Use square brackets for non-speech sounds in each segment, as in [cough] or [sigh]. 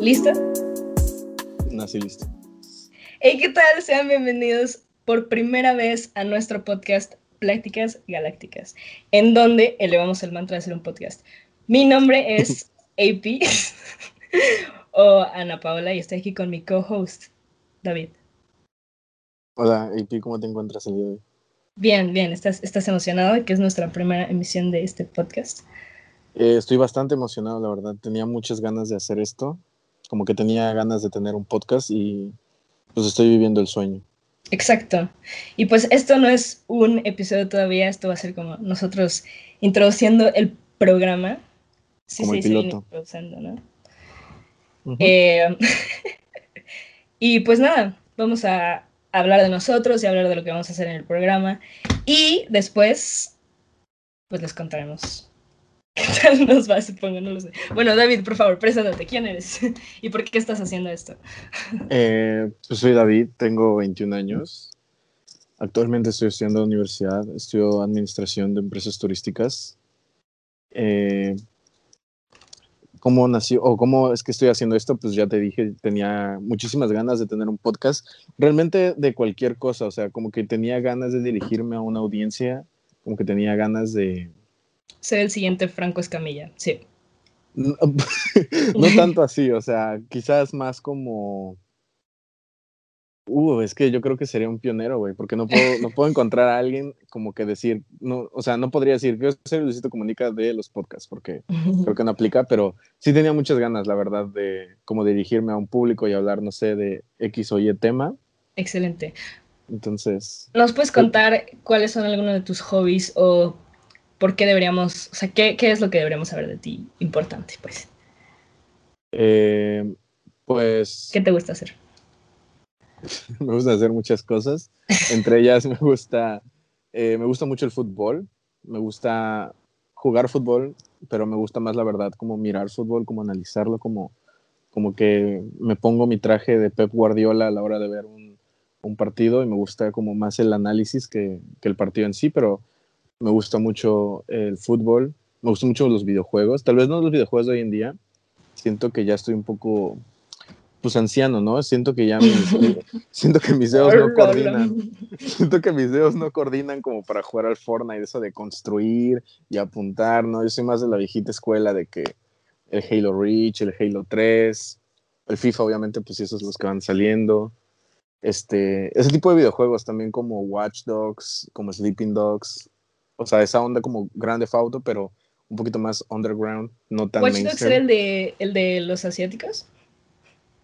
¿Listo? Nací listo. Hey, ¿qué tal? Sean bienvenidos por primera vez a nuestro podcast Pláticas Galácticas, en donde elevamos el mantra de hacer un podcast. Mi nombre es [laughs] AP [laughs] o Ana Paola y estoy aquí con mi co-host, David. Hola, AP, ¿cómo te encuentras el día de hoy? Bien, bien, ¿estás, estás emocionado que es nuestra primera emisión de este podcast? Eh, estoy bastante emocionado, la verdad. Tenía muchas ganas de hacer esto. Como que tenía ganas de tener un podcast y pues estoy viviendo el sueño. Exacto. Y pues esto no es un episodio todavía, esto va a ser como nosotros introduciendo el programa. Sí, Como sí, el piloto. introduciendo, ¿no? Eh, [laughs] y pues nada, vamos a hablar de nosotros y hablar de lo que vamos a hacer en el programa. Y después, pues les contaremos qué tal nos va, supongo, no lo sé. Bueno, David, por favor, preséntate, ¿quién eres? [laughs] ¿Y por qué estás haciendo esto? [laughs] Eh, pues soy David, tengo 21 años. Actualmente estoy estudiando en la universidad, estudio administración de empresas turísticas. Eh, ¿Cómo nació o cómo es que estoy haciendo esto? Pues ya te dije, tenía muchísimas ganas de tener un podcast, realmente de cualquier cosa, o sea, como que tenía ganas de dirigirme a una audiencia, como que tenía ganas de, Ser el siguiente Franco Escamilla, sí. No, [laughs] no tanto así, o sea, quizás más como... Uh, es que yo creo que sería un pionero, güey, porque no puedo, no puedo encontrar a alguien como que decir, no, o sea, no podría decir, quiero ser Luisito Comunica de los podcasts, porque [laughs] creo que no aplica, pero sí tenía muchas ganas, la verdad, de como dirigirme a un público y hablar, no sé, de X o Y tema. Excelente. Entonces, ¿Nos puedes contar cuáles son algunos de tus hobbies o por qué deberíamos, o sea, qué, qué es lo que deberíamos saber de ti importante, pues? eh, pues... ¿Qué te gusta hacer? [laughs] me gusta hacer muchas cosas. Entre ellas me gusta, eh, me gusta mucho el fútbol, me gusta jugar fútbol, pero me gusta más la verdad como mirar fútbol, como analizarlo, como, como que me pongo mi traje de Pep Guardiola a la hora de ver un, un partido y me gusta como más el análisis que, que el partido en sí, pero me gusta mucho el fútbol, me gustan mucho los videojuegos, tal vez no los videojuegos de hoy en día, siento que ya estoy un poco pues anciano, ¿no? Siento que ya mis, [laughs] siento que mis dedos no coordinan. Siento que mis dedos no coordinan como para jugar al Fortnite, eso de construir y apuntar, ¿no? Yo soy más de la viejita escuela de que el Halo Reach, el Halo 3, el FIFA, obviamente, pues esos los que van saliendo. Este, ese tipo de videojuegos también como Watch Dogs, como Sleeping Dogs, o sea, esa onda como Grande Auto, pero un poquito más underground, no tan ¿Watch Dogs era el de, el de los asiáticos?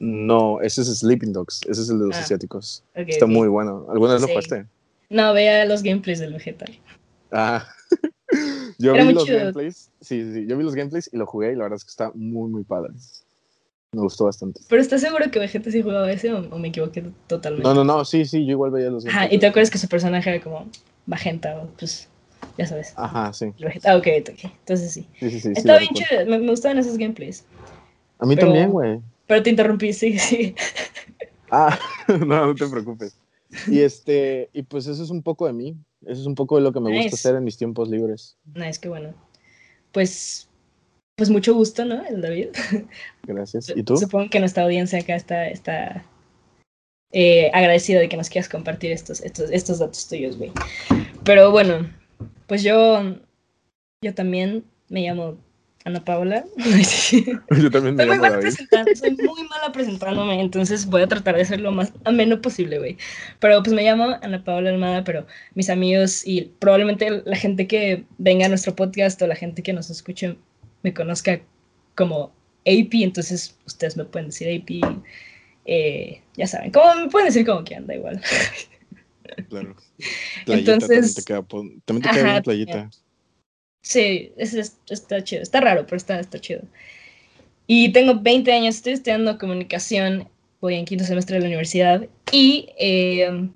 No, ese es Sleeping Dogs, ese es el de los Ah, asiáticos. Está muy bueno. ¿Alguna vez lo Sí. jugaste? No, vea los gameplays del vegetal. Ah, [laughs] yo Era vi los chido. gameplays. Sí, sí, yo vi los gameplays y lo jugué y la verdad es que está muy, muy padre. Me gustó bastante. Pero ¿estás seguro que Vegeta sí jugaba ese o, o me equivoqué totalmente? No, no, no, sí, sí, yo igual veía los Ajá, gameplays. y te acuerdas que su personaje era como magenta, o, pues ya sabes. Ajá, sí. Ah, ok, ok, entonces sí. Sí, sí, sí. lo bien chido, me, me gustaban esos gameplays. A mí pero- también, güey. Pero te interrumpí, sí, sí. Ah, [laughs] no, no te preocupes. Y este, y pues eso es un poco de mí. Eso es un poco de lo que me gusta Nice. hacer en mis tiempos libres. Nice, qué bueno. Pues, pues mucho gusto, ¿no? El David. Gracias. ¿Y tú? Supongo que nuestra audiencia acá está, está eh, agradecida de que nos quieras compartir estos, estos, estos datos tuyos, güey. Pero bueno, pues yo, yo también me llamo Ana Paula. Soy [laughs] Yo también me muy llamo mala David. presentando, soy muy mala presentándome, entonces voy a tratar de ser lo más ameno posible, güey. Pero pues me llamo Ana Paula Almada, pero mis amigos y probablemente la gente que venga a nuestro podcast o la gente que nos escuche me conozca como AP, entonces ustedes me pueden decir AP, eh, ya saben, como me pueden decir como quieran, da igual. [laughs] Claro. [laughs] Playita Entonces- también te queda, también te queda Ajá, bien playita. Sí, es, es- está chido, está raro, pero está, está chido. Y tengo 20 años, estoy estudiando comunicación, voy en quinto semestre de la universidad y eh,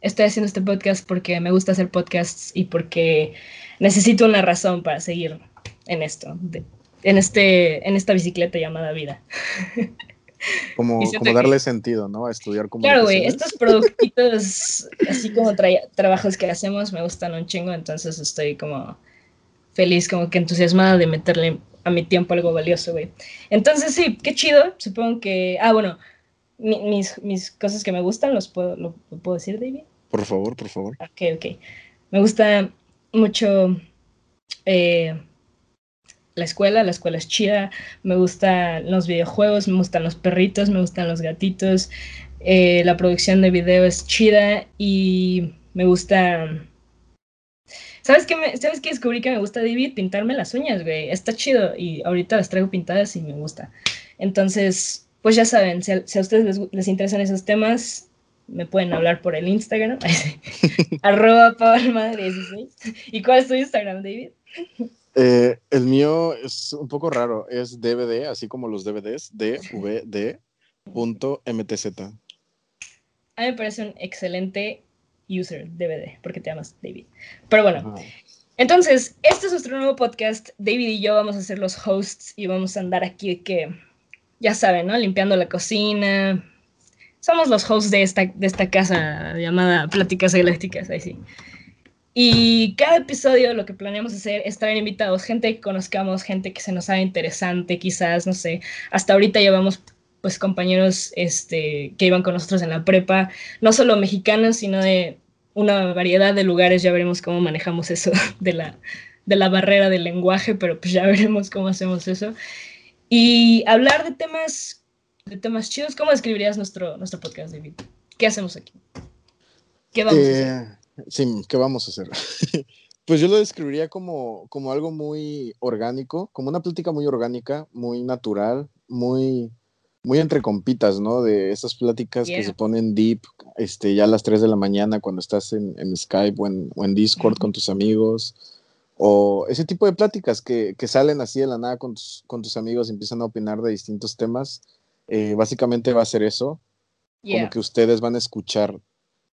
estoy haciendo este podcast porque me gusta hacer podcasts y porque necesito una razón para seguir en esto, de- en, este, en esta bicicleta llamada vida. [laughs] Como, darle sentido, ¿no? A estudiar como Claro, güey, estos productitos, así como tra- trabajos que hacemos, me gustan un chingo, entonces estoy como feliz, como que entusiasmada de meterle a mi tiempo algo valioso, güey. Entonces, sí, qué chido. Supongo que. Ah, bueno, mis, mis cosas que me gustan, ¿los puedo, lo, puedo decir, David? Por favor, por favor. Ok, ok. Me gusta mucho eh, la escuela, la escuela es chida. Me gustan los videojuegos, me gustan los perritos, me gustan los gatitos. Eh, la producción de video es chida y me gusta ¿Sabes qué, me, ¿Sabes qué descubrí que me gusta, David? Pintarme las uñas, güey. Está chido y ahorita las traigo pintadas y me gusta. Entonces, pues ya saben, si a, ustedes les, interesan esos temas, me pueden hablar por el Instagram. [laughs] arroba 16 ¿Y cuál es tu Instagram, David? Eh, el mío es un poco raro. Es DVD, así como los DVDs, dvd.mtz. A mí me parece un excelente user DVD, porque te llamas David. Pero bueno, entonces, este es nuestro nuevo podcast. David y yo vamos a ser los hosts y vamos a andar aquí que, ya saben, ¿no? Limpiando la cocina. Somos los hosts de esta, de esta casa llamada Pláticas Galácticas, ahí sí. Y cada episodio lo que planeamos hacer es traer invitados, gente que conozcamos, gente que se nos haga interesante, quizás, no sé. Hasta ahorita llevamos pues compañeros este, que iban con nosotros en la prepa, no solo mexicanos, sino de una variedad de lugares, ya veremos cómo manejamos eso [laughs] de la, de la barrera del lenguaje, pero pues ya [laughs] veremos cómo hacemos eso. Y hablar de temas, de temas chidos, ¿cómo describirías nuestro, nuestro podcast, David? ¿Qué hacemos aquí? ¿Qué vamos a hacer? Sí, ¿qué vamos a hacer? [laughs] pues yo lo describiría como, como algo muy orgánico, como una plática muy orgánica, muy natural, muy muy entre compitas, ¿no? De esas pláticas que se ponen deep, este, ya a las 3 de la mañana cuando estás en, Skype o en, Discord con tus amigos, o ese tipo de pláticas que, salen así de la nada con tus, con tus amigos y empiezan a opinar de distintos temas. Eh, básicamente va a ser eso, como que ustedes van a escuchar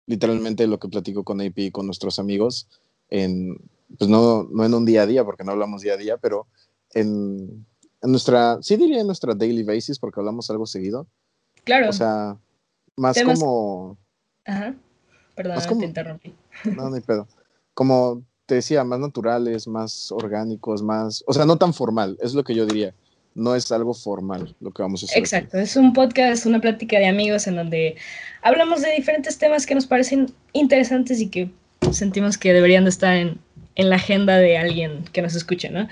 literalmente lo que platico con AP y con nuestros amigos, en, pues no, no en un día a día, porque no hablamos día a día, pero en en nuestra, sí diría en nuestra daily basis, porque hablamos algo seguido. Claro. O sea, más como... Ajá. Perdón, te interrumpí. No, no hay pedo. Como te decía, más naturales, más orgánicos, más... O sea, no tan formal, es lo que yo diría. No es algo formal lo que vamos a hacer. Exacto, es un podcast, una plática de amigos en donde hablamos de diferentes temas que nos parecen interesantes y que sentimos que deberían de estar en, en la agenda de alguien que nos escuche, ¿no?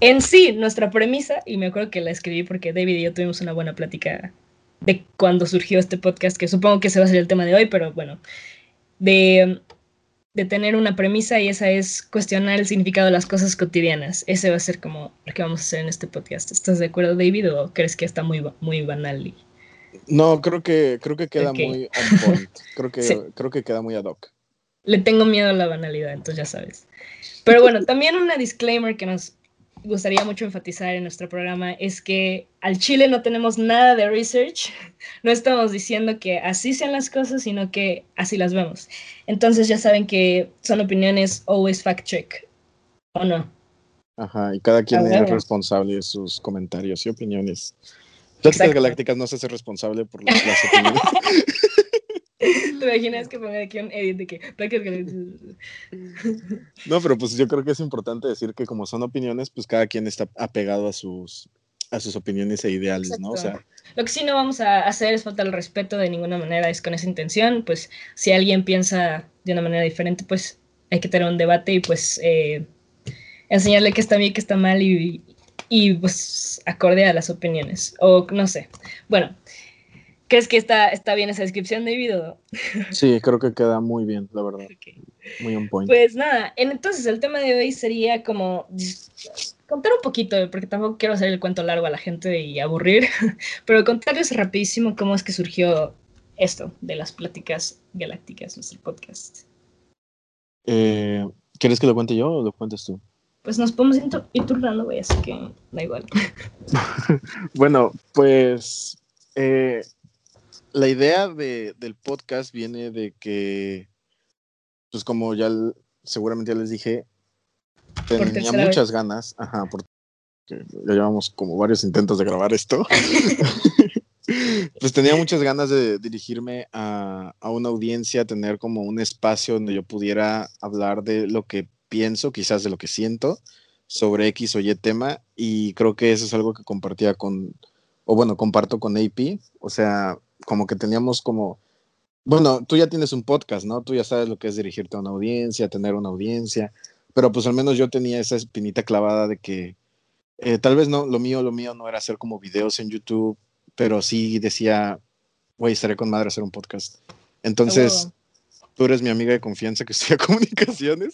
En sí, nuestra premisa, y me acuerdo que la escribí porque David y yo tuvimos una buena plática de cuando surgió este podcast, que supongo que ese va a ser el tema de hoy, pero bueno, de, de tener una premisa y esa es cuestionar el significado de las cosas cotidianas. Ese va a ser como lo que vamos a hacer en este podcast. ¿Estás de acuerdo, David, o crees que está muy, muy banal? No, creo que, creo que queda muy on point. [laughs] Creo que, creo que queda muy ad hoc. Le tengo miedo a la banalidad, entonces ya sabes. Pero bueno, también una disclaimer que nos gustaría mucho enfatizar en nuestro programa es que al Chile no tenemos nada de research, [laughs] no estamos diciendo que así sean las cosas, sino que así las vemos. Entonces ya saben que son opiniones always fact check, ¿o no? Ajá, y cada quien es responsable de sus comentarios y opiniones. Pláticas Galácticas no se hace responsable por las, las opiniones. [laughs] ¿Te imaginas que ponga aquí un edit de que... [laughs] No, pero pues yo creo que es importante decir que como son opiniones, pues cada quien está apegado a sus, a sus opiniones e ideales, ¿no? O sea, lo que sí no vamos a hacer es faltar el respeto de ninguna manera, es con esa intención, pues si alguien piensa de una manera diferente, pues hay que tener un debate y pues eh, enseñarle que está bien, que está mal y, y pues acorde a las opiniones, o no sé. Bueno, ¿Crees que está, está bien esa descripción, David? video? [laughs] Sí, creo que queda muy bien, la verdad. Muy on point. Pues nada, entonces el tema de hoy sería como contar un poquito, porque tampoco quiero hacer el cuento largo a la gente y aburrir, [laughs] pero contarles rapidísimo cómo es que surgió esto de las pláticas galácticas, nuestro podcast. Eh, ¿Quieres que lo cuente yo o lo cuentes tú? Pues nos podemos ir, turnando, güey, así que da igual. [laughs] bueno, pues eh, la idea del podcast viene de que, pues como ya seguramente ya les dije, tenía muchas ganas, ajá, porque ya llevamos como varios intentos de grabar esto. [laughs] pues tenía muchas ganas de dirigirme a, a, una audiencia, tener como un espacio donde yo pudiera hablar de lo que pienso, quizás de lo que siento, sobre X o Y tema y creo que eso es algo que compartía con, o bueno, comparto con AP, o sea, como que teníamos como, bueno, tú ya tienes un podcast, ¿no? Tú ya sabes lo que es dirigirte a una audiencia, tener una audiencia, pero pues al menos yo tenía esa espinita clavada de que eh, tal vez no, lo mío, lo mío no era hacer como videos en YouTube, pero sí decía, güey, estaré con madre hacer un podcast. Entonces, tú eres mi amiga de confianza que [laughs] estudia comunicaciones.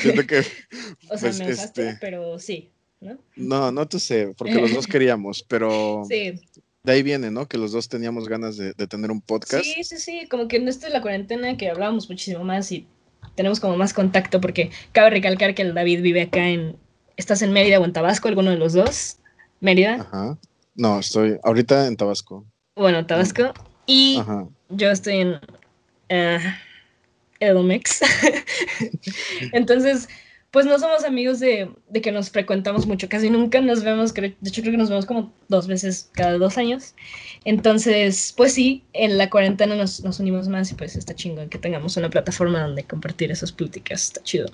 Siento que. [laughs] o sea, pues, me usaste, este pero sí, ¿no? No, no te sé, porque los dos queríamos, pero. Sí. De ahí viene, ¿no? Que los dos teníamos ganas de, tener un podcast. Sí, sí, sí. Como que en esto de la cuarentena que hablábamos muchísimo más y tenemos como más contacto, porque cabe recalcar que el David vive acá en. ¿Estás en Mérida o en Tabasco? ¿Alguno de los dos? ¿Mérida? Ajá. No, estoy ahorita en Tabasco. Bueno, Tabasco. Y yo estoy en uh, Edomex. [laughs] Entonces, pues no somos amigos de, que nos frecuentamos mucho, casi nunca nos vemos, de hecho creo que nos vemos como dos veces cada dos años. Entonces, pues sí, en la cuarentena nos, nos unimos más y pues está chingón que tengamos una plataforma donde compartir esas pláticas, está chido.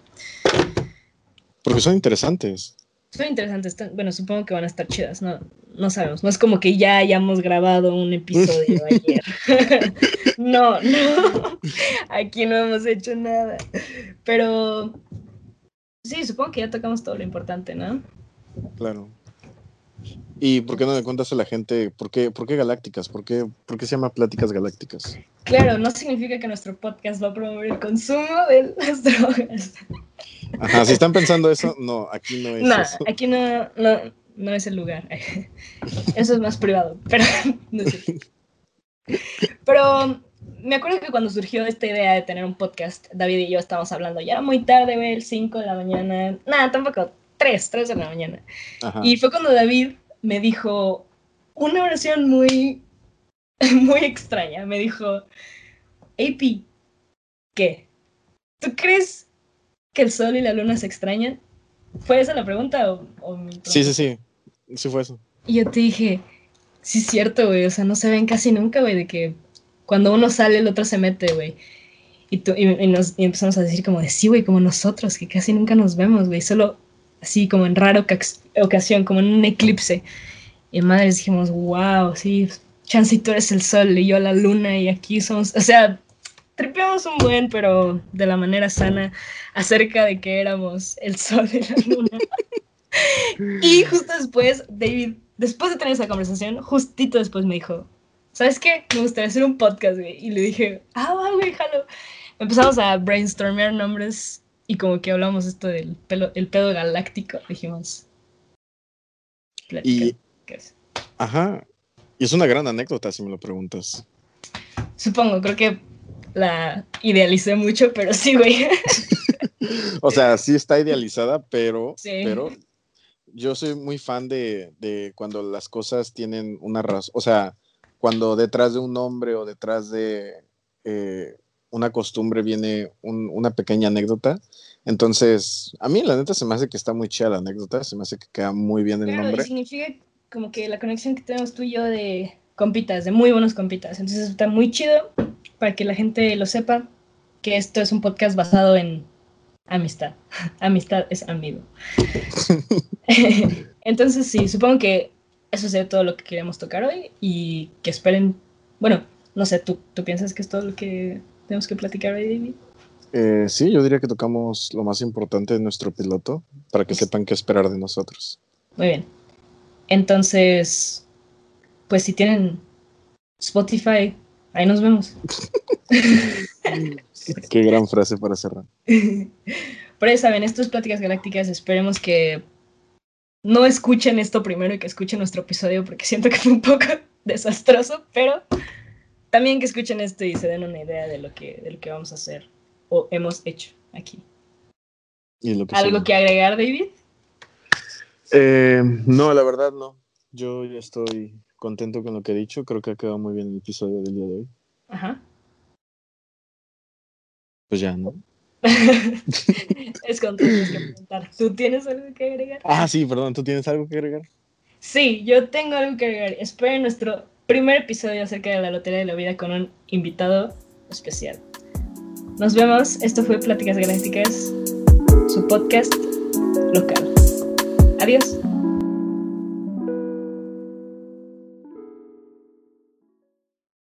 Porque son interesantes. Son interesantes, bueno, supongo que van a estar chidas, no, no sabemos, no es como que ya hayamos grabado un episodio [laughs] ayer. [laughs] no, no, [laughs] aquí no hemos hecho nada, pero sí, supongo que ya tocamos todo lo importante, ¿no? Claro. ¿Y por qué no le cuentas a la gente por qué, por qué Galácticas? ¿Por qué, ¿Por qué se llama Pláticas Galácticas? Claro, no significa que nuestro podcast va a promover el consumo de las drogas. Ajá, si están pensando eso, no, aquí no es. No, aquí no, no, no, es el lugar. Eso es más privado, pero [laughs] no sé. Pero me acuerdo que cuando surgió esta idea de tener un podcast, David y yo estábamos hablando, ya era muy tarde, güey, el 5 de la mañana, nada, tampoco, 3, 3 de la mañana. Y fue cuando David me dijo una oración muy, [laughs] muy extraña. Me dijo, AP, ¿qué? ¿Tú crees que el sol y la luna se extrañan? ¿Fue esa la pregunta o, Sí, sí, sí. Sí fue eso. Y yo te dije, sí es cierto, güey. O sea, no se ven casi nunca, güey, de que cuando uno sale el otro se mete, güey. Y, y, nos, y empezamos a decir como de sí, güey, como nosotros, que casi nunca nos vemos, güey. Solo así como en rara ocasión, como en un eclipse. Y madres dijimos, wow, sí, Chancito eres el sol y yo la luna y aquí somos, o sea, tripeamos un buen, pero de la manera sana, acerca de que éramos el sol y la [laughs] luna. y justo después, David, después de tener esa conversación, justito después me dijo, ¿sabes qué? Me gustaría hacer un podcast, güey. Y le dije, ah, güey, jalo. Empezamos a brainstormear nombres y como que hablamos esto del pelo, el pedo galáctico, dijimos. Y, Ajá. Y es una gran anécdota, si me lo preguntas. Supongo, creo que la idealicé mucho, pero sí, güey. [laughs] o sea, sí está idealizada, pero, pero yo soy muy fan de, de cuando las cosas tienen una razón. O sea, cuando detrás de un nombre o detrás de eh, una costumbre viene una pequeña anécdota. Entonces, a mí la neta se me hace que está muy chida la anécdota, se me hace que queda muy bien el nombre. significa como que la conexión que tenemos tú y yo de compitas, de muy buenos compitas. Entonces está muy chido para que la gente lo sepa que esto es un podcast basado en amistad. [laughs] amistad es amigo. [laughs] [laughs] Entonces sí, supongo que eso sería todo lo que queríamos tocar hoy y que esperen, bueno, no sé, ¿tú, tú piensas que es todo lo que tenemos que platicar hoy, David? Eh, sí, yo diría que tocamos lo más importante de nuestro piloto para que sepan qué esperar de nosotros. Muy bien. Entonces, pues si tienen Spotify, ahí nos vemos. [laughs] qué gran frase para cerrar. [laughs] Pero ya saben, estas pláticas galácticas, esperemos que no escuchen esto primero y que escuchen nuestro episodio porque siento que fue un poco [laughs] desastroso, pero también que escuchen esto y se den una idea de lo que, de lo que vamos a hacer o hemos hecho aquí. ¿Algo que agregar, David? Eh, no, la verdad no. Yo ya estoy contento con lo que he dicho. Creo que ha quedado muy bien el episodio del día de hoy. Ajá. Pues ya, ¿no? [laughs] es tienes que preguntar. ¿Tú tienes algo que agregar? Ah, sí, perdón. ¿Tú tienes algo que agregar? Sí, yo tengo algo que agregar. Esperen nuestro primer episodio acerca de la Lotería de la Vida con un invitado especial. Nos vemos. Esto fue Pláticas Galácticas, su podcast local. Adiós.